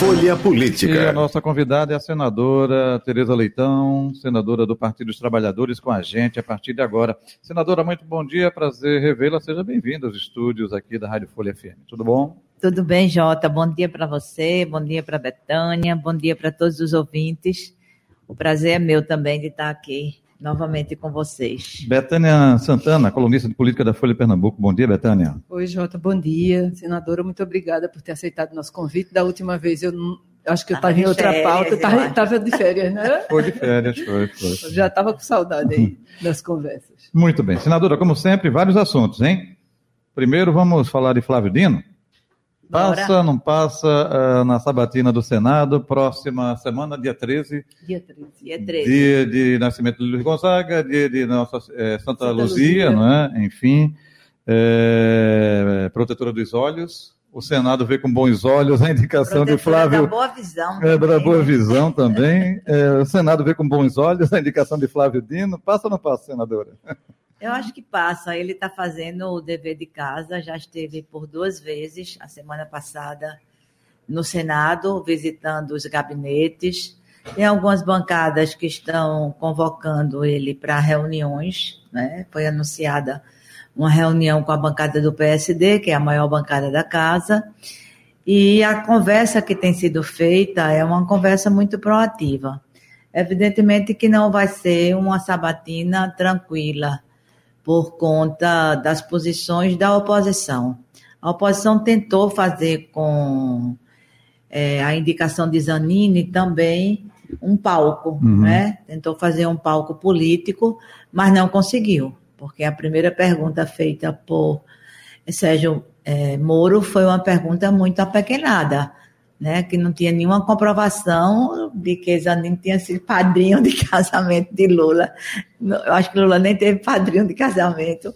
Folha Política. E a nossa convidada é a senadora Tereza Leitão, senadora do Partido dos Trabalhadores, com a gente a partir de agora. Senadora, muito bom dia, prazer revê-la. Seja bem-vinda aos estúdios aqui da Rádio Folha FM. Tudo bom? Tudo bem, Jota. Bom dia para você, bom dia para Betânia, bom dia para todos os ouvintes. O prazer é meu também de estar aqui novamente com vocês. Betânia Santana, colunista de política da Folha de Pernambuco. Bom dia, Betânia. Oi, Jota, bom dia. Senadora, muito obrigada por ter aceitado nosso convite. Da última vez eu não, acho que eu estava em outra férias, pauta, estava de férias, né? Foi de férias, foi, foi. já estava com saudade aí das conversas. Muito bem. Senadora, como sempre, vários assuntos, hein? Primeiro vamos falar de Flávio Dino. Passa, não passa uh, na sabatina do Senado, próxima semana, dia 13. Dia 13. Dia 13. Dia de nascimento de Luiz Gonzaga, dia de nossa é, Santa, Santa Luzia, Luzia, não é? Enfim, é, protetora dos olhos. O Senado vê com bons olhos a indicação protetora de Flávio. Da boa visão. É, da boa visão também. É, o Senado vê com bons olhos a indicação de Flávio Dino. Passa ou não passa, senadora? Eu acho que passa. Ele está fazendo o dever de casa, já esteve por duas vezes, a semana passada, no Senado, visitando os gabinetes. Tem algumas bancadas que estão convocando ele para reuniões. Né? Foi anunciada uma reunião com a bancada do PSD, que é a maior bancada da casa. E a conversa que tem sido feita é uma conversa muito proativa. Evidentemente que não vai ser uma sabatina tranquila por conta das posições da oposição. A oposição tentou fazer com é, a indicação de Zanini também um palco, uhum. né? Tentou fazer um palco político, mas não conseguiu, porque a primeira pergunta feita por Sérgio é, Moro foi uma pergunta muito apequenada né, que não tinha nenhuma comprovação de que Zanin tinha sido padrinho de casamento de Lula. Eu acho que Lula nem teve padrinho de casamento.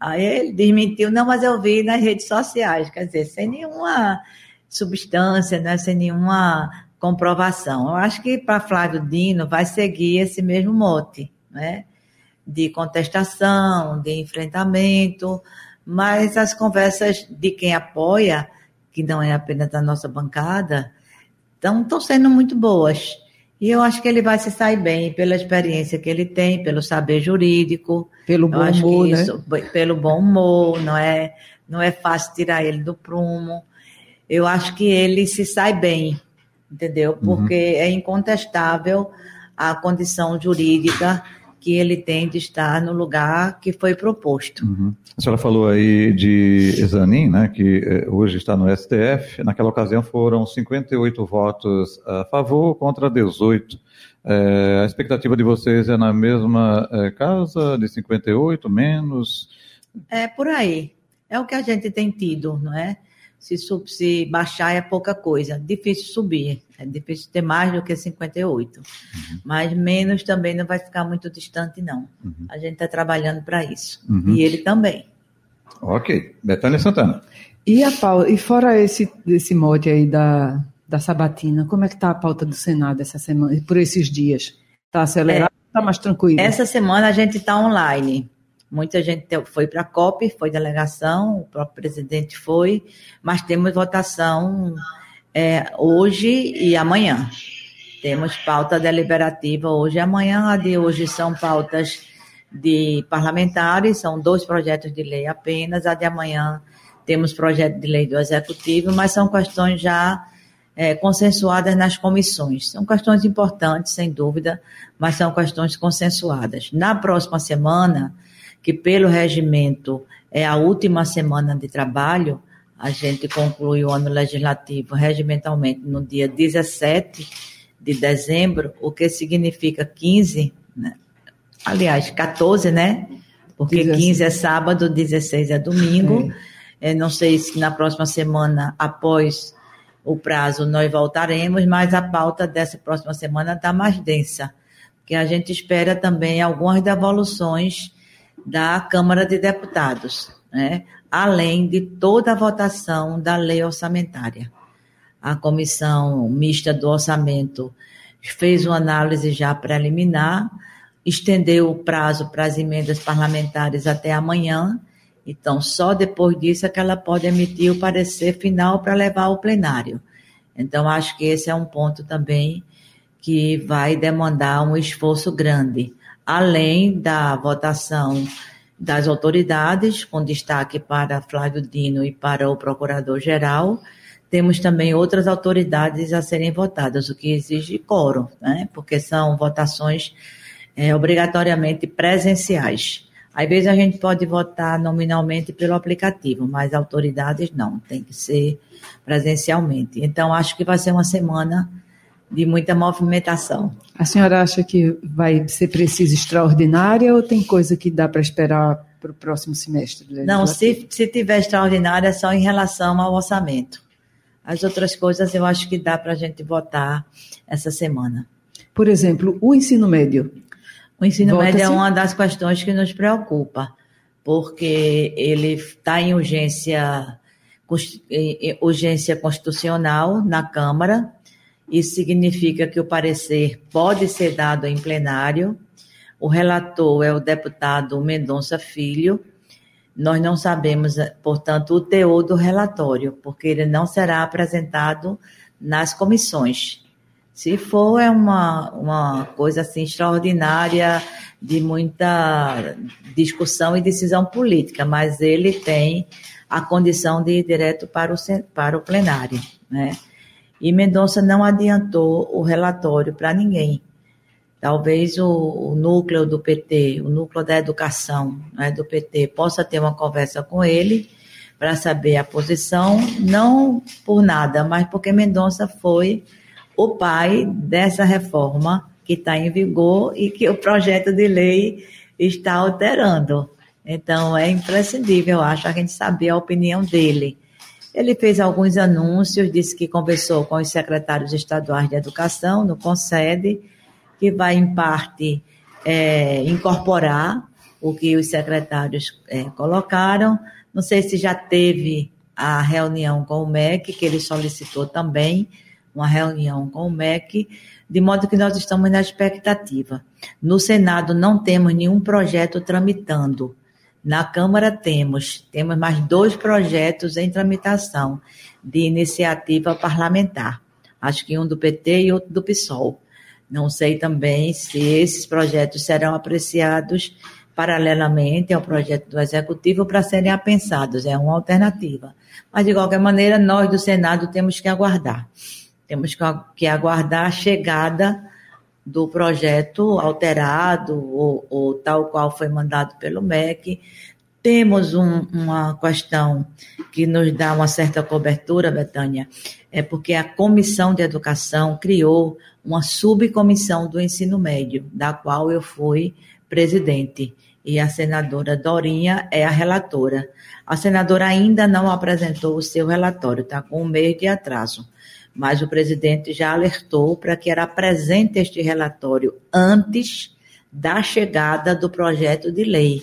Aí ele desmentiu, não, mas eu vi nas redes sociais, quer dizer, sem nenhuma substância, né, sem nenhuma comprovação. Eu acho que para Flávio Dino vai seguir esse mesmo mote, né, de contestação, de enfrentamento, mas as conversas de quem apoia que não é apenas da nossa bancada, então estão sendo muito boas. E eu acho que ele vai se sair bem pela experiência que ele tem, pelo saber jurídico. Pelo bom humor, né? isso, né? Pelo bom humor, não é, não é fácil tirar ele do prumo. Eu acho que ele se sai bem, entendeu? Uhum. Porque uhum. é incontestável a condição jurídica que ele tem de estar no lugar que foi proposto. Uhum. A senhora falou aí de Zanin, né, que eh, hoje está no STF. Naquela ocasião foram 58 votos a favor contra 18. É, a expectativa de vocês é na mesma é, casa, de 58, menos? É por aí. É o que a gente tem tido, não é? Se, se baixar é pouca coisa, difícil subir, é difícil ter mais do que 58. Uhum. Mas menos também não vai ficar muito distante, não. Uhum. A gente está trabalhando para isso. Uhum. E ele também. Ok. Betânia Santana. E a pauta, e fora esse, esse mote aí da, da sabatina, como é que está a pauta do Senado essa semana, por esses dias? Está acelerado? Está é, mais tranquilo? Essa semana a gente está online. Muita gente foi para a COP, foi delegação, o próprio presidente foi, mas temos votação é, hoje e amanhã. Temos pauta deliberativa hoje e amanhã. A de hoje são pautas de parlamentares, são dois projetos de lei apenas. A de amanhã temos projeto de lei do executivo, mas são questões já é, consensuadas nas comissões. São questões importantes, sem dúvida, mas são questões consensuadas. Na próxima semana, que pelo regimento é a última semana de trabalho, a gente conclui o ano legislativo regimentalmente no dia 17 de dezembro, o que significa 15, né? aliás, 14, né? Porque 16. 15 é sábado, 16 é domingo. É. não sei se na próxima semana, após o prazo, nós voltaremos, mas a pauta dessa próxima semana está mais densa, porque a gente espera também algumas devoluções da Câmara de Deputados. Né? Além de toda a votação da lei orçamentária. A comissão mista do orçamento fez uma análise já preliminar, estendeu o prazo para as emendas parlamentares até amanhã, então só depois disso é que ela pode emitir o parecer final para levar ao plenário. Então, acho que esse é um ponto também que vai demandar um esforço grande, além da votação das autoridades, com destaque para Flávio Dino e para o Procurador-Geral. Temos também outras autoridades a serem votadas, o que exige quórum, né? porque são votações é, obrigatoriamente presenciais. Às vezes a gente pode votar nominalmente pelo aplicativo, mas autoridades não, tem que ser presencialmente. Então, acho que vai ser uma semana de muita movimentação. A senhora acha que vai ser preciso extraordinária ou tem coisa que dá para esperar para o próximo semestre? Não, se, se tiver extraordinária é só em relação ao orçamento. As outras coisas eu acho que dá para a gente votar essa semana. Por exemplo, o ensino médio. O ensino médio é uma das questões que nos preocupa, porque ele está em urgência, urgência constitucional na Câmara. Isso significa que o parecer pode ser dado em plenário. O relator é o deputado Mendonça Filho. Nós não sabemos, portanto, o teor do relatório, porque ele não será apresentado nas comissões. Se for, é uma, uma coisa assim extraordinária, de muita discussão e decisão política, mas ele tem a condição de ir direto para o, para o plenário. Né? E Mendonça não adiantou o relatório para ninguém. Talvez o, o, núcleo do PT, o núcleo da educação né, do PT, possa ter uma conversa com ele para saber a posição, não por nada, mas porque Mendonça foi o pai dessa reforma que está em vigor e que o projeto de lei está alterando. Então, é imprescindível, eu acho, a gente saber a opinião dele. Ele fez alguns anúncios, disse que conversou com os secretários estaduais de educação no Concede, que vai, em parte, é, incorporar o que os secretários é, colocaram. Não sei se já teve a reunião com o MEC, que ele solicitou também, uma reunião com o MEC, de modo que nós estamos na expectativa. No Senado não temos nenhum projeto tramitando. Na Câmara temos, temos mais dois projetos em tramitação de iniciativa parlamentar. Acho que um do PT e outro do PSOL. Não sei também se esses projetos serão apreciados paralelamente ao projeto do Executivo para serem apensados. É uma alternativa. Mas, de qualquer maneira, nós do Senado temos que aguardar. Temos que aguardar a chegada do projeto alterado ou, ou tal qual foi mandado pelo MEC. Temos um, uma questão que nos dá uma certa cobertura, Betânia, é porque a Comissão de Educação criou uma subcomissão do ensino médio, da qual eu fui presidente, e a senadora Dorinha é a relatora. A senadora ainda não apresentou o seu relatório, está com um mês de atraso mas o presidente já alertou para que era presente este relatório antes da chegada do projeto de lei,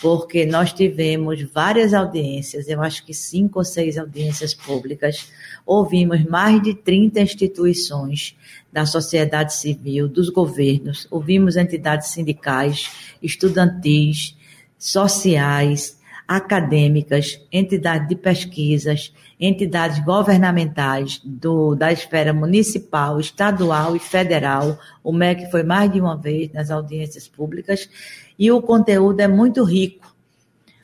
porque nós tivemos várias audiências, eu acho que cinco ou seis audiências públicas, ouvimos mais de 30 instituições da sociedade civil, dos governos, ouvimos entidades sindicais, estudantis, sociais, acadêmicas, entidades de pesquisas, entidades governamentais do, da esfera municipal, estadual e federal. O MEC foi mais de uma vez nas audiências públicas e o conteúdo é muito rico.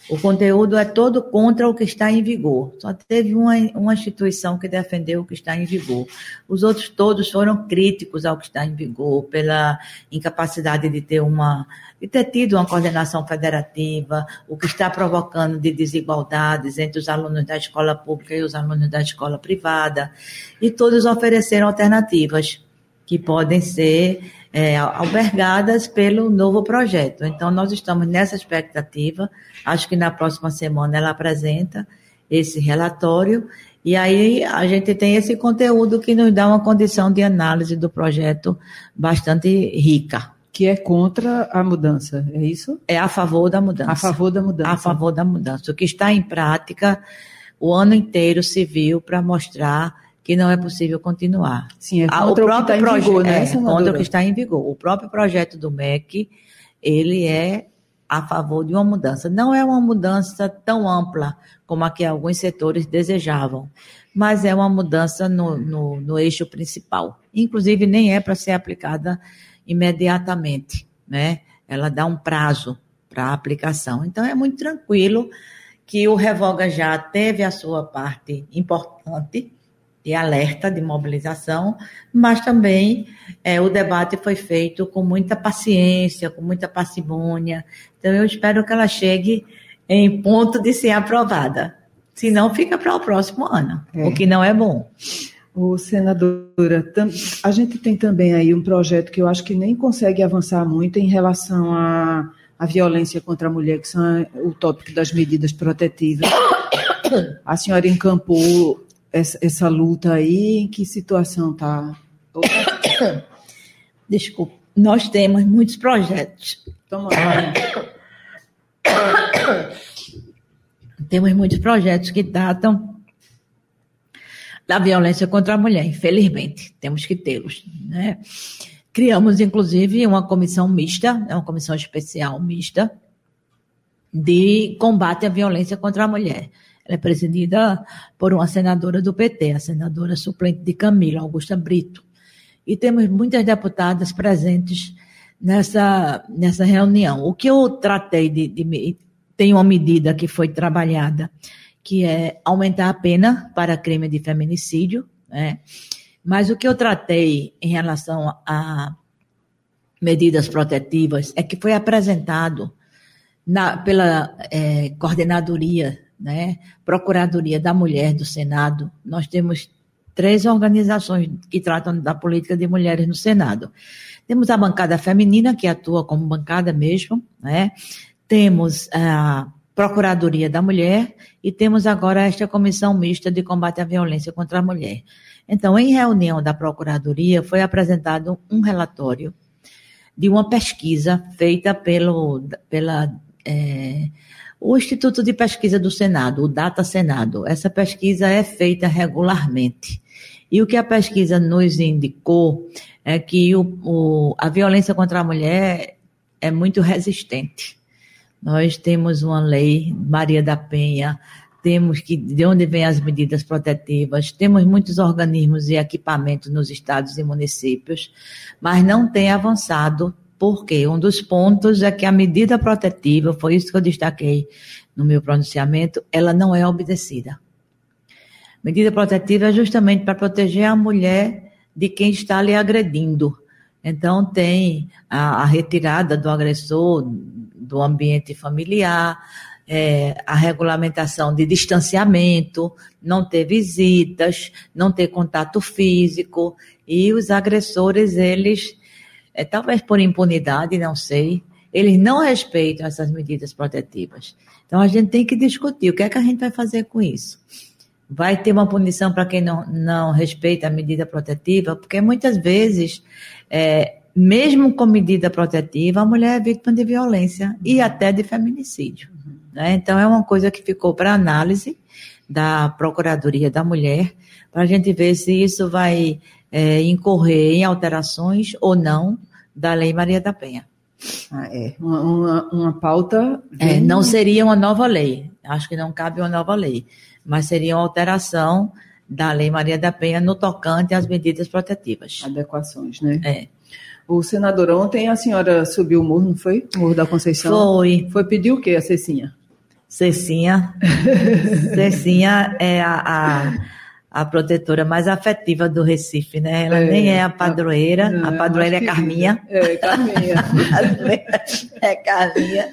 O conteúdo é todo contra o que está em vigor. Só teve uma, uma instituição que defendeu o que está em vigor. Os outros todos foram críticos ao que está em vigor, pela incapacidade de ter uma, de ter tido uma coordenação federativa, o que está provocando de desigualdades entre os alunos da escola pública e os alunos da escola privada. E todos ofereceram alternativas que podem ser é, albergadas pelo novo projeto. Então, nós estamos nessa expectativa. Acho que na próxima semana ela apresenta esse relatório. E aí a gente tem esse conteúdo que nos dá uma condição de análise do projeto bastante rica, que é contra a mudança, é isso? É a favor da mudança. A favor da mudança. A favor da mudança. O que está em prática o ano inteiro se viu para mostrar que não é possível continuar. Sim, é contra o, próprio o que está em vigor, né, é, contra o que está em vigor. O próprio projeto do MEC, ele é a favor de uma mudança. Não é uma mudança tão ampla como a que alguns setores desejavam, mas é uma mudança no, no, no eixo principal. Inclusive, nem é para ser aplicada imediatamente, né? Ela dá um prazo para a aplicação. Então, é muito tranquilo que o Revoga já teve a sua parte importante de alerta, de mobilização, mas também é, o debate foi feito com muita paciência, com muita parcimônia. Então, eu espero que ela chegue em ponto de ser aprovada. Senão, fica para o próximo ano, é. o que não é bom. O senadora, a gente tem também aí um projeto que eu acho que nem consegue avançar muito em relação à, à violência contra a mulher, que são o tópico das medidas protetivas. A senhora encampou essa, essa luta aí, em que situação está? Desculpa. Nós temos muitos projetos. Toma Temos muitos projetos que datam da violência contra a mulher, infelizmente. Temos que tê-los. Né? Criamos, inclusive, uma comissão mista, é uma comissão especial mista, de combate à violência contra a mulher. É presidida por uma senadora do PT, a senadora suplente de Camila, Augusta Brito. E temos muitas deputadas presentes nessa, nessa reunião. O que eu tratei de, de. Tem uma medida que foi trabalhada, que é aumentar a pena para crime de feminicídio, né? Mas o que eu tratei em relação a medidas protetivas é que foi apresentado na, pela é, coordenadoria né? Procuradoria da Mulher do Senado, nós temos três organizações que tratam da política de mulheres no Senado. Temos a bancada feminina, que atua como bancada mesmo, né? Temos a Procuradoria da Mulher e temos agora esta comissão mista de combate à violência contra a mulher. Então, em reunião da Procuradoria, foi apresentado um relatório de uma pesquisa feita pelo, pela é, o Instituto de Pesquisa do Senado, o Data Senado, essa pesquisa é feita regularmente. E o que a pesquisa nos indicou é que o, o, a violência contra a mulher é muito resistente. Nós temos uma lei, Maria da Penha, temos que de onde vêm as medidas protetivas, temos muitos organismos e equipamentos nos estados e municípios, mas não tem avançado porque um dos pontos é que a medida protetiva, foi isso que eu destaquei no meu pronunciamento, ela não é obedecida. Medida protetiva é justamente para proteger a mulher de quem está lhe agredindo. Então, tem a, a retirada do agressor do ambiente familiar, é, a regulamentação de distanciamento, não ter visitas, não ter contato físico, e os agressores, eles é, talvez por impunidade, não sei, eles não respeitam essas medidas protetivas. Então a gente tem que discutir o que é que a gente vai fazer com isso. Vai ter uma punição para quem não, não respeita a medida protetiva, porque muitas vezes, é, mesmo com medida protetiva, a mulher é vítima de violência e até de feminicídio. Né? Então é uma coisa que ficou para análise da Procuradoria da Mulher, para a gente ver se isso vai é, incorrer em alterações ou não da Lei Maria da Penha. Ah, é. Uma, uma, uma pauta. É, não seria uma nova lei. Acho que não cabe uma nova lei. Mas seria uma alteração da Lei Maria da Penha no tocante às medidas protetivas. Adequações, né? É. O senador, ontem a senhora subiu o morro, não foi? O morro da Conceição? Foi. Foi pedir o quê, a Cecinha? Cecinha. Cecinha é a, a a protetora mais afetiva do Recife, né? Ela é, nem é a padroeira, não, a padroeira é Carminha. É, Carminha. é Carminha.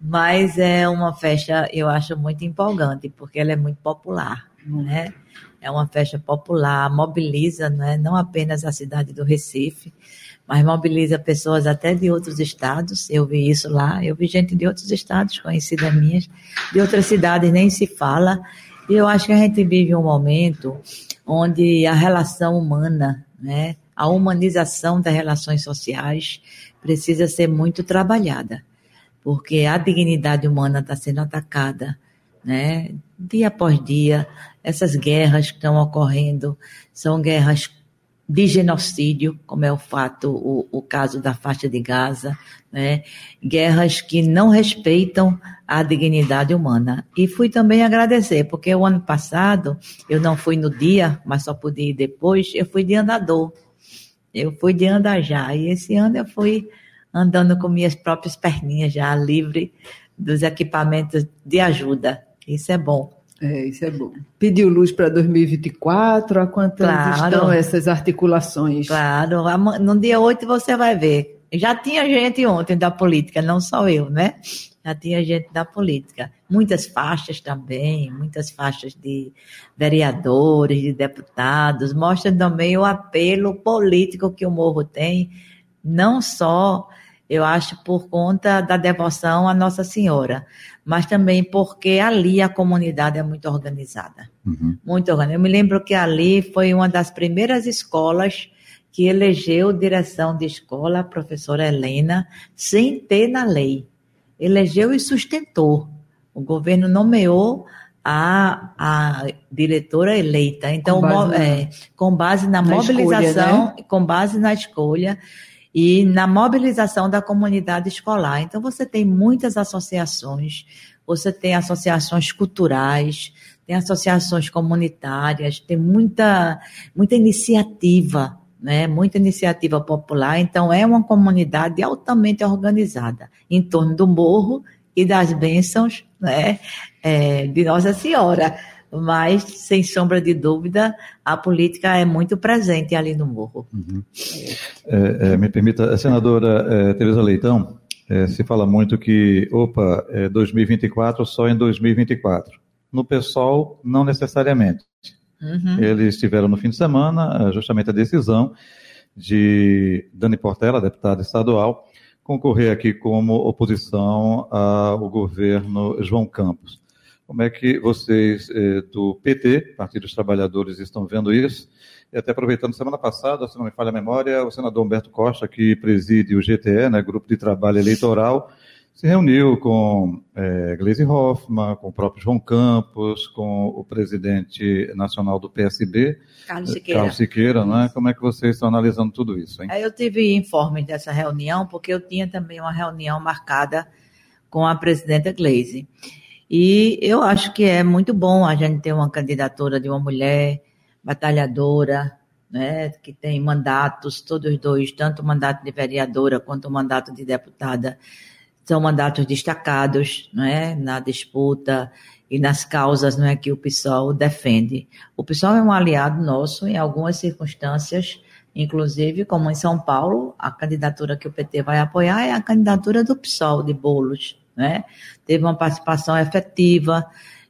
Mas é uma festa, eu acho muito empolgante, porque ela é muito popular, né? É uma festa popular, mobiliza, né? não apenas a cidade do Recife, mas mobiliza pessoas até de outros estados. Eu vi isso lá, eu vi gente de outros estados, conhecidas minhas, de outras cidades nem se fala. E eu acho que a gente vive um momento onde a relação humana, né, a humanização das relações sociais precisa ser muito trabalhada, porque a dignidade humana está sendo atacada, né? Dia após dia, essas guerras que estão ocorrendo são guerras de genocídio, como é o fato, o, o caso da faixa de Gaza, né? guerras que não respeitam a dignidade humana. E fui também agradecer, porque o ano passado eu não fui no dia, mas só pude ir depois, eu fui de andador, eu fui de andar já, e esse ano eu fui andando com minhas próprias perninhas já, livre dos equipamentos de ajuda. Isso é bom. É, isso é bom. Pediu luz para 2024? A quantas claro, estão essas articulações? Claro, no dia 8 você vai ver. Já tinha gente ontem da política, não só eu, né? Já tinha gente da política. Muitas faixas também, muitas faixas de vereadores, de deputados, mostram também o apelo político que o Morro tem, não só eu acho por conta da devoção à Nossa Senhora, mas também porque ali a comunidade é muito organizada. Uhum. Muito organizada. Eu me lembro que ali foi uma das primeiras escolas que elegeu direção de escola a professora Helena, sem ter na lei. Elegeu e sustentou. O governo nomeou a, a diretora eleita. Então, com base, é, com base na, na mobilização, escolha, né? com base na escolha e na mobilização da comunidade escolar. Então, você tem muitas associações, você tem associações culturais, tem associações comunitárias, tem muita, muita iniciativa, né? muita iniciativa popular. Então, é uma comunidade altamente organizada em torno do morro e das bênçãos né? É, de Nossa Senhora mas, sem sombra de dúvida, a política é muito presente ali no Morro. Uhum. É, é, me permita, a senadora é, Tereza Leitão, é, se fala muito que, opa, é 2024 só em 2024. No PSOL, não necessariamente. Uhum. Eles tiveram no fim de semana justamente a decisão de Dani Portela, deputada estadual, concorrer aqui como oposição ao governo João Campos. Como é que vocês eh, do PT, Partido dos Trabalhadores, estão vendo isso? E até aproveitando, semana passada, se não me falha a memória, o senador Humberto Costa, que preside o GTE, né, Grupo de Trabalho Eleitoral, se reuniu com é, Gleisi Hoffmann, com o próprio João Campos, com o presidente nacional do PSB, Carlos Siqueira. Carlos Siqueira, né? Como é que vocês estão analisando tudo isso? Hein? Eu tive informe dessa reunião, porque eu tinha também uma reunião marcada com a presidenta Gleisi. E eu acho que é muito bom a gente ter uma candidatura de uma mulher batalhadora, né, que tem mandatos, todos dois, tanto o mandato de vereadora quanto o mandato de deputada, são mandatos destacados né, na disputa e nas causas né, que o PSOL defende. O PSOL é um aliado nosso em algumas circunstâncias, inclusive, como em São Paulo, a candidatura que o PT vai apoiar é a candidatura do PSOL de Bolos né? Teve uma participação efetiva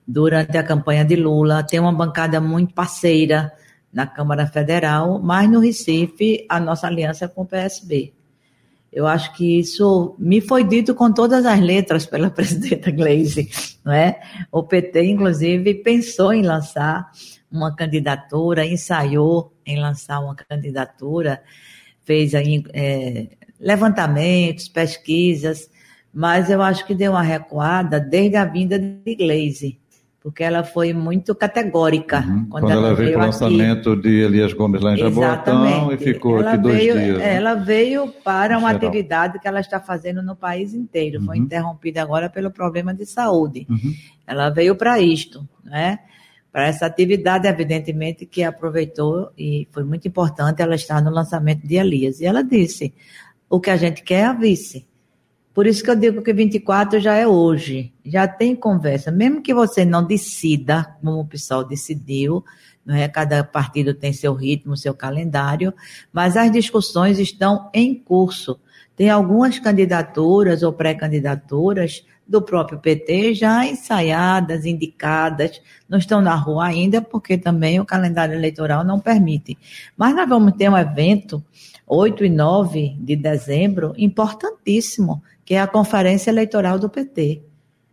durante a campanha de Lula, tem uma bancada muito parceira na Câmara Federal, mas no Recife a nossa aliança é com o PSB. Eu acho que isso me foi dito com todas as letras pela presidenta Gleisi, não é? O PT, inclusive, pensou em lançar uma candidatura, ensaiou em lançar uma candidatura, fez aí, é, levantamentos, pesquisas, mas eu acho que deu uma recuada desde a vinda de Glaze, porque ela foi muito categórica. Uhum. Quando, quando, ela, ela veio para o lançamento de Elias Gomes lá em Jaboatão e ficou ela aqui dois veio, dias. Né? Ela veio para uma Geral. atividade que ela está fazendo no país inteiro. Uhum. Foi interrompida agora pelo problema de saúde. Uhum. Ela veio para isto, né? Para essa atividade, evidentemente, que aproveitou e foi muito importante ela estar no lançamento de Elias. E ela disse: o que a gente quer é a vice. Por isso que eu digo que 24 já é hoje, já tem conversa, mesmo que você não decida, como o pessoal decidiu, não é? Cada partido tem seu ritmo, seu calendário, mas as discussões estão em curso. Tem algumas candidaturas ou pré-candidaturas do próprio PT já ensaiadas, indicadas, não estão na rua ainda, porque também o calendário eleitoral não permite. Mas nós vamos ter um evento 8 e 9 de dezembro importantíssimo, que é a Conferência Eleitoral do PT.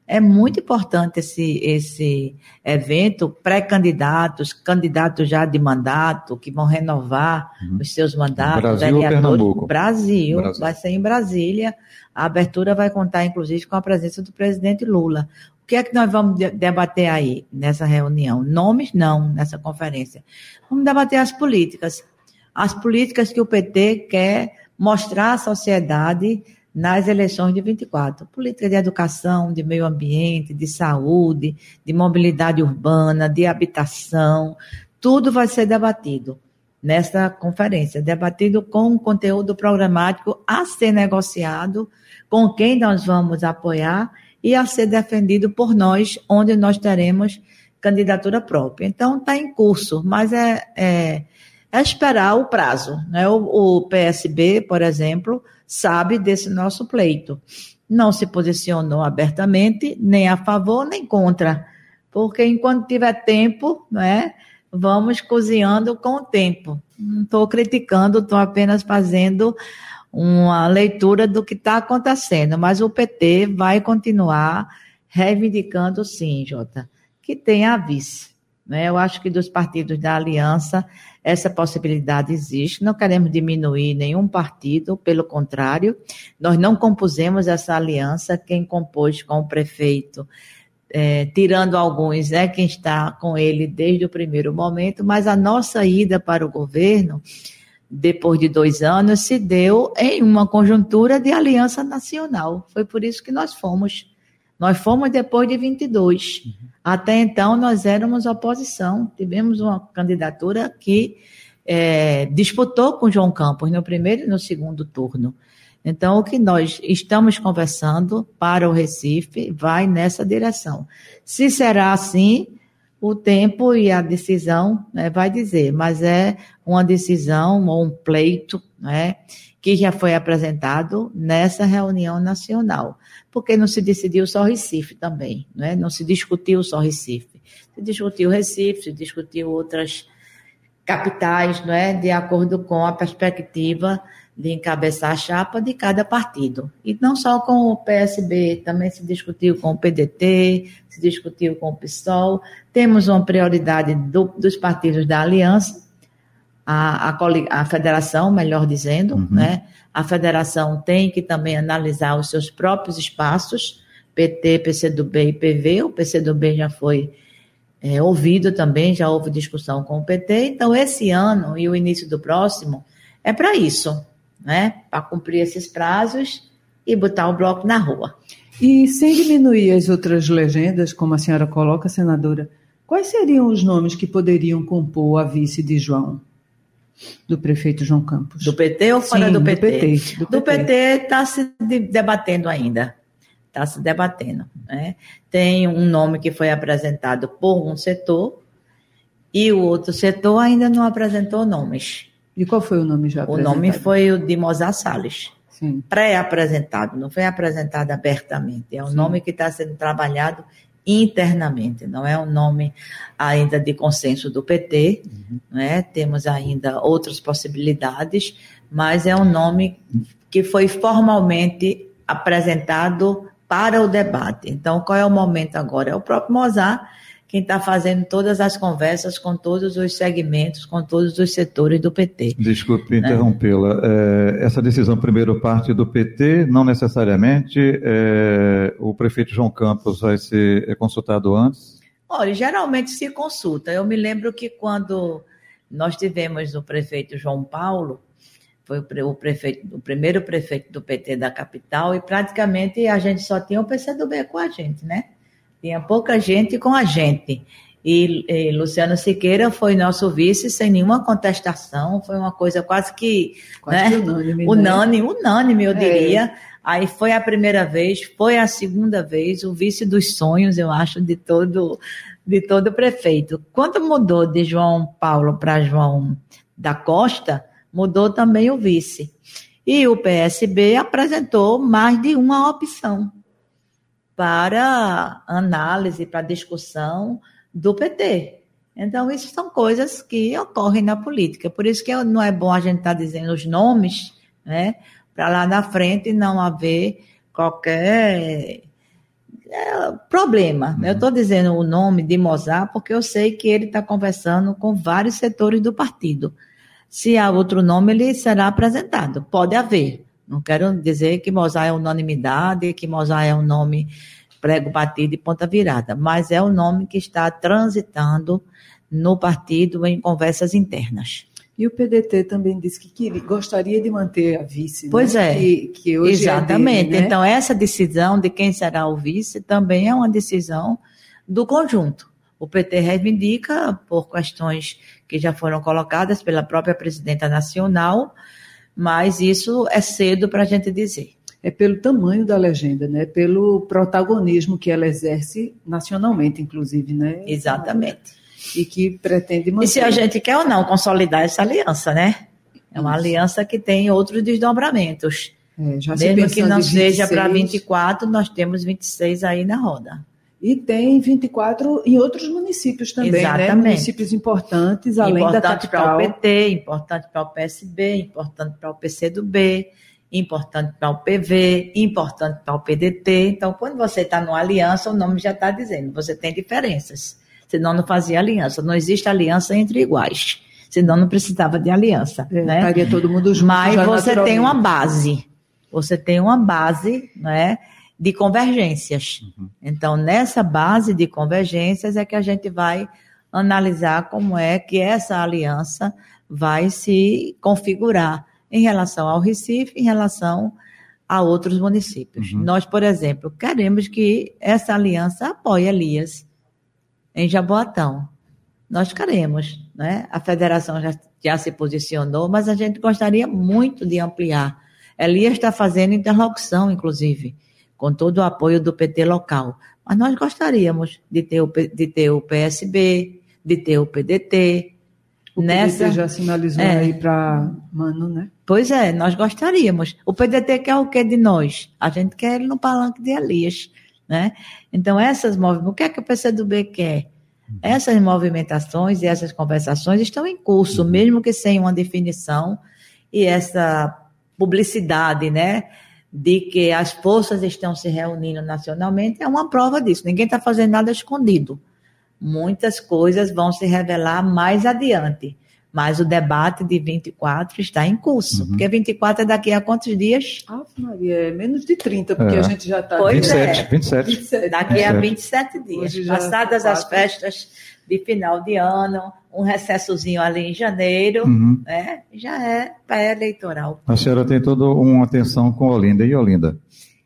É muito importante esse, esse evento, pré-candidatos, candidatos já de mandato, que vão renovar uhum. os seus mandatos. Brasil ou Pernambuco? Brasil, Brasil, vai ser em Brasília. A abertura vai contar, inclusive, com a presença do presidente Lula. O que é que nós vamos debater aí nessa reunião? Nomes, não, nessa conferência. Vamos debater as políticas. As políticas que o PT quer mostrar à sociedade nas eleições de 24. Política de educação, de meio ambiente, de saúde, de mobilidade urbana, de habitação, tudo vai ser debatido nesta conferência, debatido com o conteúdo programático a ser negociado, com quem nós vamos apoiar e a ser defendido por nós, onde nós teremos candidatura própria. Então, está em curso, mas é, é, é, esperar o prazo. Né? O, o PSB, por exemplo, sabe desse nosso pleito. Não se posicionou abertamente, nem a favor, nem contra. Porque enquanto tiver tempo, né, vamos cozinhando com o tempo. Não estou criticando, estou apenas fazendo uma leitura do que está acontecendo. Mas o PT vai continuar reivindicando, sim, Jota, que tem a vice. Né? Eu acho que dos partidos da aliança, essa possibilidade existe. Não queremos diminuir nenhum partido, pelo contrário, nós não compusemos essa aliança. Quem compôs com o prefeito, é, tirando alguns, é quem está com ele desde o primeiro momento, mas a nossa ida para o governo, depois de dois anos, se deu em uma conjuntura de aliança nacional. Foi por isso que nós fomos. Nós fomos depois de 22. Uhum. Até então, nós éramos oposição. Tivemos uma candidatura que é, disputou com João Campos no primeiro e no segundo turno. Então, o que nós estamos conversando para o Recife vai nessa direção. Se será assim, o tempo e a decisão né, vai dizer, mas é uma decisão ou um pleito né, que já foi apresentado nessa reunião nacional porque não se decidiu só Recife também, né? não se discutiu só Recife. Se discutiu Recife, se discutiu outras capitais, não é? de acordo com a perspectiva de encabeçar a chapa de cada partido. E não só com o PSB, também se discutiu com o PDT, se discutiu com o PSOL. Temos uma prioridade do, dos partidos da aliança, a, a, a federação, melhor dizendo, uhum. né? A federação tem que também analisar os seus próprios espaços, PT, PCdoB e PV. O PCdoB já foi é, ouvido também, já houve discussão com o PT. Então, esse ano e o início do próximo é para isso, né? Para cumprir esses prazos e botar o bloco na rua. E sem diminuir as outras legendas, como a senhora coloca, senadora, quais seriam os nomes que poderiam compor a vice de João? do prefeito João Campos. Do PT ou fora Sim, do PT? Do PT. Do PT está se debatendo ainda. Está se debatendo. Né? Tem um nome que foi apresentado por um setor e o outro setor ainda não apresentou nomes. E qual foi o nome já apresentado? O nome foi o de Mozart Salles. Pré-apresentado, não foi apresentado abertamente. É um Sim. nome que está sendo trabalhado internamente, não é um nome ainda de consenso do PT, uhum. né? temos ainda outras possibilidades, mas é um nome que foi formalmente apresentado para o debate. Então, qual é o momento agora? É o próprio Mozart quem está fazendo todas as conversas com todos os segmentos, com todos os setores do PT. Desculpe né? interrompê-la. É, essa decisão primeiro parte do PT, não necessariamente. É, o prefeito João Campos vai ser consultado antes? Olha, geralmente se consulta. Eu me lembro que quando nós tivemos o prefeito João Paulo, foi o, prefeito, o primeiro prefeito do PT da capital, e praticamente a gente só tinha o PCdoB com a gente, né? Tinha pouca gente com a gente. E, e, Luciano Siqueira foi nosso vice sem nenhuma contestação, foi uma coisa quase que, quase né? unânime, né? unânime, unânime, eu é. diria. Aí foi a primeira vez, foi a segunda vez, o vice dos sonhos, eu acho, de todo de todo prefeito. Quando mudou de João Paulo para João da Costa, mudou também o vice. E o PSB apresentou mais de uma opção para análise, para discussão do PT. Então, isso são coisas que ocorrem na política. Por isso que não é bom a gente estar tá dizendo os nomes, né? Para lá na frente não haver qualquer é, problema. Uhum. Eu estou dizendo o nome de Mozart porque eu sei que ele está conversando com vários setores do partido. Se há outro nome, ele será apresentado. Pode haver. Não quero dizer que Mozart é unanimidade, que Mozart é um nome prego batido e ponta virada, mas é o nome que está transitando no partido em conversas internas. E o PDT também disse que queria, gostaria de manter a vice. Né? Pois né? é. Que, que hoje Exatamente. É dele, né? Então, essa decisão de quem será o vice também é uma decisão do conjunto. O PT reivindica, por questões que já foram colocadas pela própria presidenta nacional, mas isso é cedo para a gente dizer. É pelo tamanho da legenda, né? Pelo protagonismo que ela exerce nacionalmente, inclusive, né? Exatamente e que pretende manter. E se a gente quer ou não consolidar essa aliança, né? É uma Isso. aliança que tem outros desdobramentos. É, Mesmo que não seja para 24, nós temos 26 aí na roda. E tem 24 em outros municípios também, né? Exatamente. né? Municípios importantes, além importante da capital. Importante para o PT, importante para o PSB, importante para o PCdoB, importante para o PV, importante para o PDT. Então, quando você está numa aliança, o nome já está dizendo, você tem diferenças senão não fazia aliança. Não existe aliança entre iguais, senão não precisava de aliança. É, né? Estaria todo mundo junto. Mas você tem uma base, você tem uma base né, de convergências. Uhum. Então, nessa base de convergências é que a gente vai analisar como é que essa aliança vai se configurar em relação ao Recife, em relação a outros municípios. Uhum. Nós, por exemplo, queremos que essa aliança apoie Elias em Jaboatão. Nós queremos, né? A federação já, já se posicionou, mas a gente gostaria muito de ampliar. Elias está fazendo interlocução, inclusive, com todo o apoio do PT local. Mas nós gostaríamos de ter o, de ter o PSB, de ter o PDT. O nessa... PDT já sinalizou é. aí para Mano, né? Pois é, nós gostaríamos. O PDT quer o que de nós? A gente quer ele no palanque de Elias. Né? Então, essas movimentações, o que é que o PCdoB quer? Essas movimentações e essas conversações estão em curso, uhum. mesmo que sem uma definição, e essa publicidade, né, de que as forças estão se reunindo nacionalmente é uma prova disso. Ninguém está fazendo nada escondido. Muitas coisas vão se revelar mais adiante. Mas o debate de 24 está em curso. Uhum. Porque 24 é daqui a quantos dias? Ah, Maria, é menos de 30, porque é. a gente já está... 27, é. 27. 27. Daqui 27. a 27 dias. Passadas as festas de final de ano, um recessozinho ali em janeiro, uhum. né? já é pré-eleitoral. A senhora tem toda uma atenção com Olinda. E Olinda?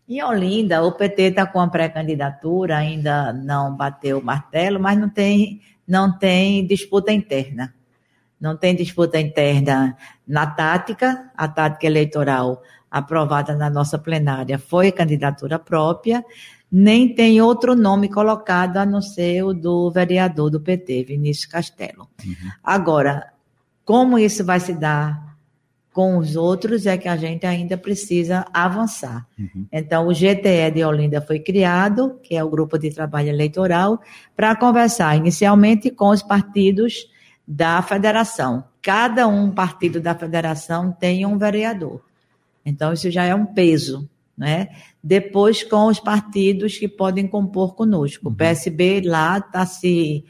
Em Olinda, o PT está com a pré-candidatura, ainda não bateu o martelo, mas não tem, não tem disputa interna não tem disputa interna na tática, a tática eleitoral aprovada na nossa plenária foi candidatura própria, nem tem outro nome colocado a não ser o do vereador do PT, Vinícius Castelo. Uhum. Agora, como isso vai se dar com os outros é que a gente ainda precisa avançar. Uhum. Então, o GTE de Olinda foi criado, que é o Grupo de Trabalho Eleitoral, para conversar inicialmente com os partidos da federação. Cada um partido da federação tem um vereador. Então, isso já é um peso. Né? Depois, com os partidos que podem compor conosco. O uhum. PSB lá está se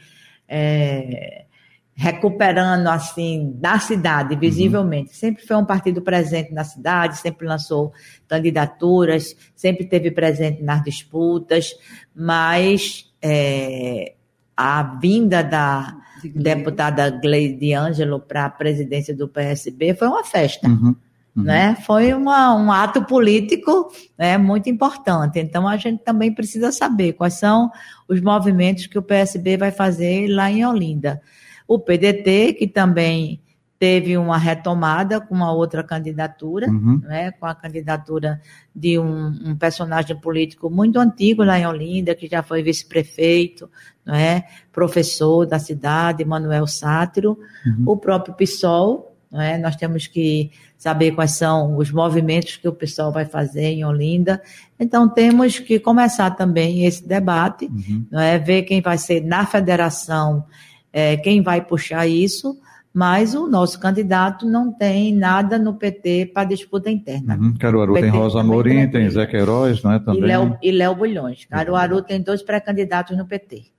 é, recuperando assim da cidade, visivelmente. Uhum. Sempre foi um partido presente na cidade, sempre lançou candidaturas, sempre teve presente nas disputas, mas é, a vinda da deputada Gleide Ângelo para a presidência do PSB foi uma festa. Uhum, uhum. Né? Foi uma, um ato político né, muito importante. Então, a gente também precisa saber quais são os movimentos que o PSB vai fazer lá em Olinda. O PDT, que também teve uma retomada com uma outra candidatura, uhum. né, com a candidatura de um, um, personagem político muito antigo lá em Olinda, que já foi vice-prefeito, né, professor da cidade, Manuel Sátiro, uhum. o próprio PSOL, né, nós temos que saber quais são os movimentos que o PSOL vai fazer em Olinda. Então, temos que começar também esse debate, uhum. né, ver quem vai ser na federação, é, quem vai puxar isso, mas o nosso candidato não tem nada no PT para disputa interna. Uhum. Caruaru tem Rosa Amorim, tem Zé Queiroz, não é? Também. E Léo, e Léo Bulhões. Caruaru uhum. tem dois pré-candidatos no PT.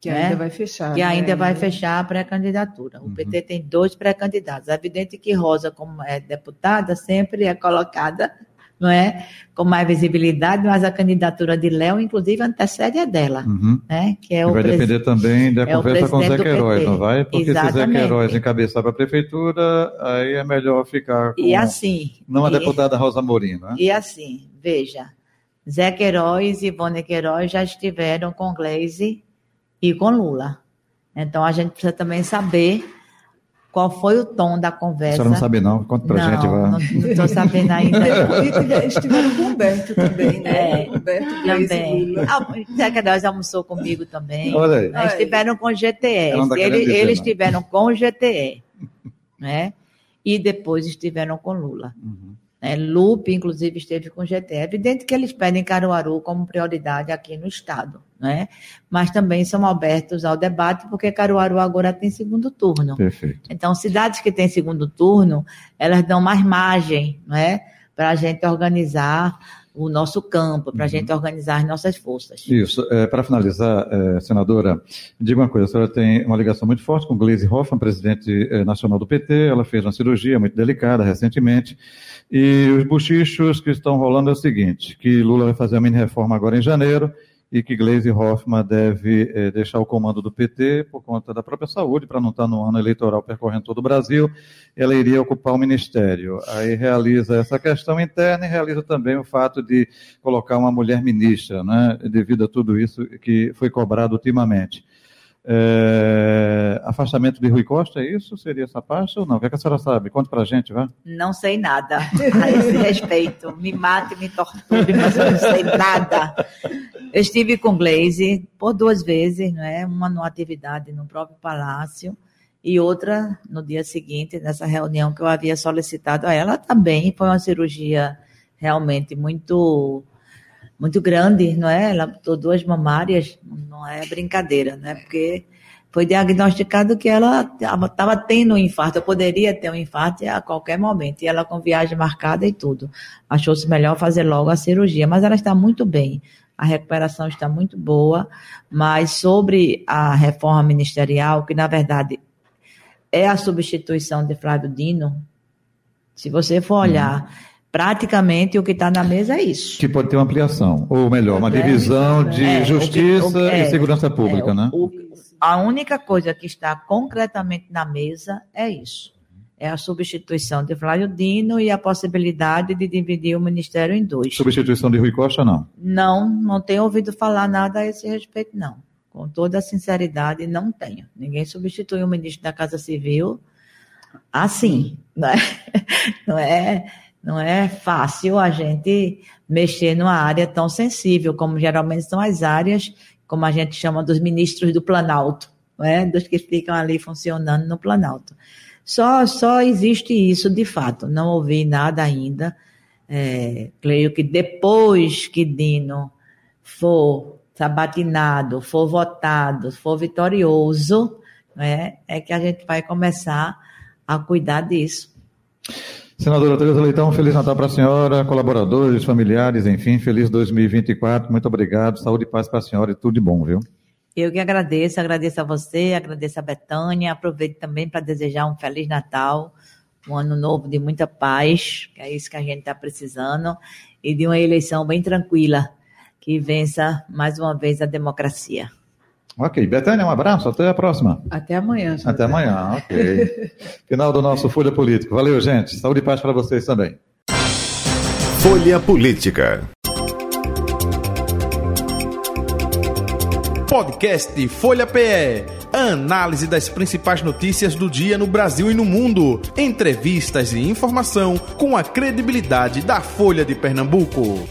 Que né? ainda vai fechar. Que né? ainda vai fechar a pré-candidatura. O uhum. PT tem dois pré-candidatos. É evidente que Rosa, como é deputada, sempre é colocada não é? Com mais visibilidade, mas a candidatura de Léo, inclusive, antecede a dela. Uhum. Né? Que é o vai depender também da é conversa com o Zé Queiroz, não vai? Porque Exatamente. se Zé Queiroz encabeçar para a prefeitura, aí é melhor ficar com. E assim. Não a deputada Rosa Mourinho, né? E assim, veja. Zé Queiroz e Ivone Queiroz já estiveram com Gleisi e com Lula. Então a gente precisa também saber qual foi o tom da conversa. A senhora não sabe não, conta pra não, gente. Vai. Não estou sabendo ainda. estiveram com o Humberto também, né? É, Humberto também. Zé Queiroz almoçou comigo também. Olha aí. Eles estiveram com o GTE. Tá eles, eles estiveram com o GTE. né? E depois estiveram com Lula. Uhum. Né? Lupe, inclusive, esteve com o GT. É evidente que eles pedem Caruaru como prioridade aqui no Estado, né? mas também são abertos ao debate, porque Caruaru agora tem segundo turno. Perfeito. Então, cidades que têm segundo turno, elas dão mais margem né? para a gente organizar o nosso campo, para a uhum. gente organizar as nossas forças. Isso. É, para finalizar, é, senadora, diga uma coisa: a senhora tem uma ligação muito forte com Gleisi Hoffmann, presidente é, nacional do PT. Ela fez uma cirurgia muito delicada recentemente. E os bochichos que estão rolando é o seguinte: que Lula vai fazer a mini reforma agora em janeiro e que Gleisi Hoffmann deve eh, deixar o comando do PT por conta da própria saúde, para não estar no ano eleitoral percorrendo todo o Brasil, ela iria ocupar o ministério. Aí realiza essa questão interna e realiza também o fato de colocar uma mulher ministra, né, devido a tudo isso que foi cobrado ultimamente. É, afastamento de Rui Costa, é isso? Seria essa parte ou não? O que, é a senhora sabe? Conta pra gente, vai. Não sei nada a esse respeito. Me mate, me torture, mas eu não sei nada. Eu estive com Glaze por duas vezes, não é? Uma numa atividade no próprio palácio e outra no dia seguinte, nessa reunião que eu havia solicitado a ela também. Foi uma cirurgia realmente muito muito grande, não é? Ela botou duas mamárias, não é brincadeira, né? Porque foi diagnosticado que ela estava tendo um infarto, eu poderia ter um infarto a qualquer momento, e ela com viagem marcada e tudo. Achou-se melhor fazer logo a cirurgia, mas ela está muito bem. A recuperação está muito boa, mas sobre a reforma ministerial, que na verdade é a substituição de Flávio Dino, se você for olhar, uhum praticamente o que está na mesa é isso. Que pode ter uma ampliação, ou melhor, uma é, divisão de é, justiça o que, o, é, e segurança pública, é, né? O, a única coisa que está concretamente na mesa é isso. É a substituição de Flávio Dino e a possibilidade de dividir o ministério em dois. Substituição de Rui Costa, não? Não, não tenho ouvido falar nada a esse respeito, não. Com toda a sinceridade, não tenho. Ninguém substitui o ministro da Casa Civil assim, não é? Não é não é fácil a gente mexer numa área tão sensível, como geralmente são as áreas, como a gente chama dos ministros do Planalto, não é? dos que ficam ali funcionando no Planalto. Só, só existe isso de fato, não ouvi nada ainda. É, creio que depois que Dino for sabatinado, for votado, for vitorioso, é, é que a gente vai começar a cuidar disso. Senadora Tereza Leitão, Feliz Natal para a senhora, colaboradores, familiares, enfim, feliz 2024. Muito obrigado, saúde e paz para a senhora e tudo de bom, viu? Eu que agradeço, agradeço a você, agradeço a Betânia, aproveito também para desejar um Feliz Natal, um ano novo de muita paz, que é isso que a gente está precisando, e de uma eleição bem tranquila, que vença mais uma vez a democracia. Ok. Betânia, um abraço. Até a próxima. Até amanhã. Até amanhã, ok. Final do nosso Folha Política. Valeu, gente. Saúde e paz para vocês também. Folha Política. Podcast Folha PE. Análise das principais notícias do dia no Brasil e no mundo. Entrevistas e informação com a credibilidade da Folha de Pernambuco.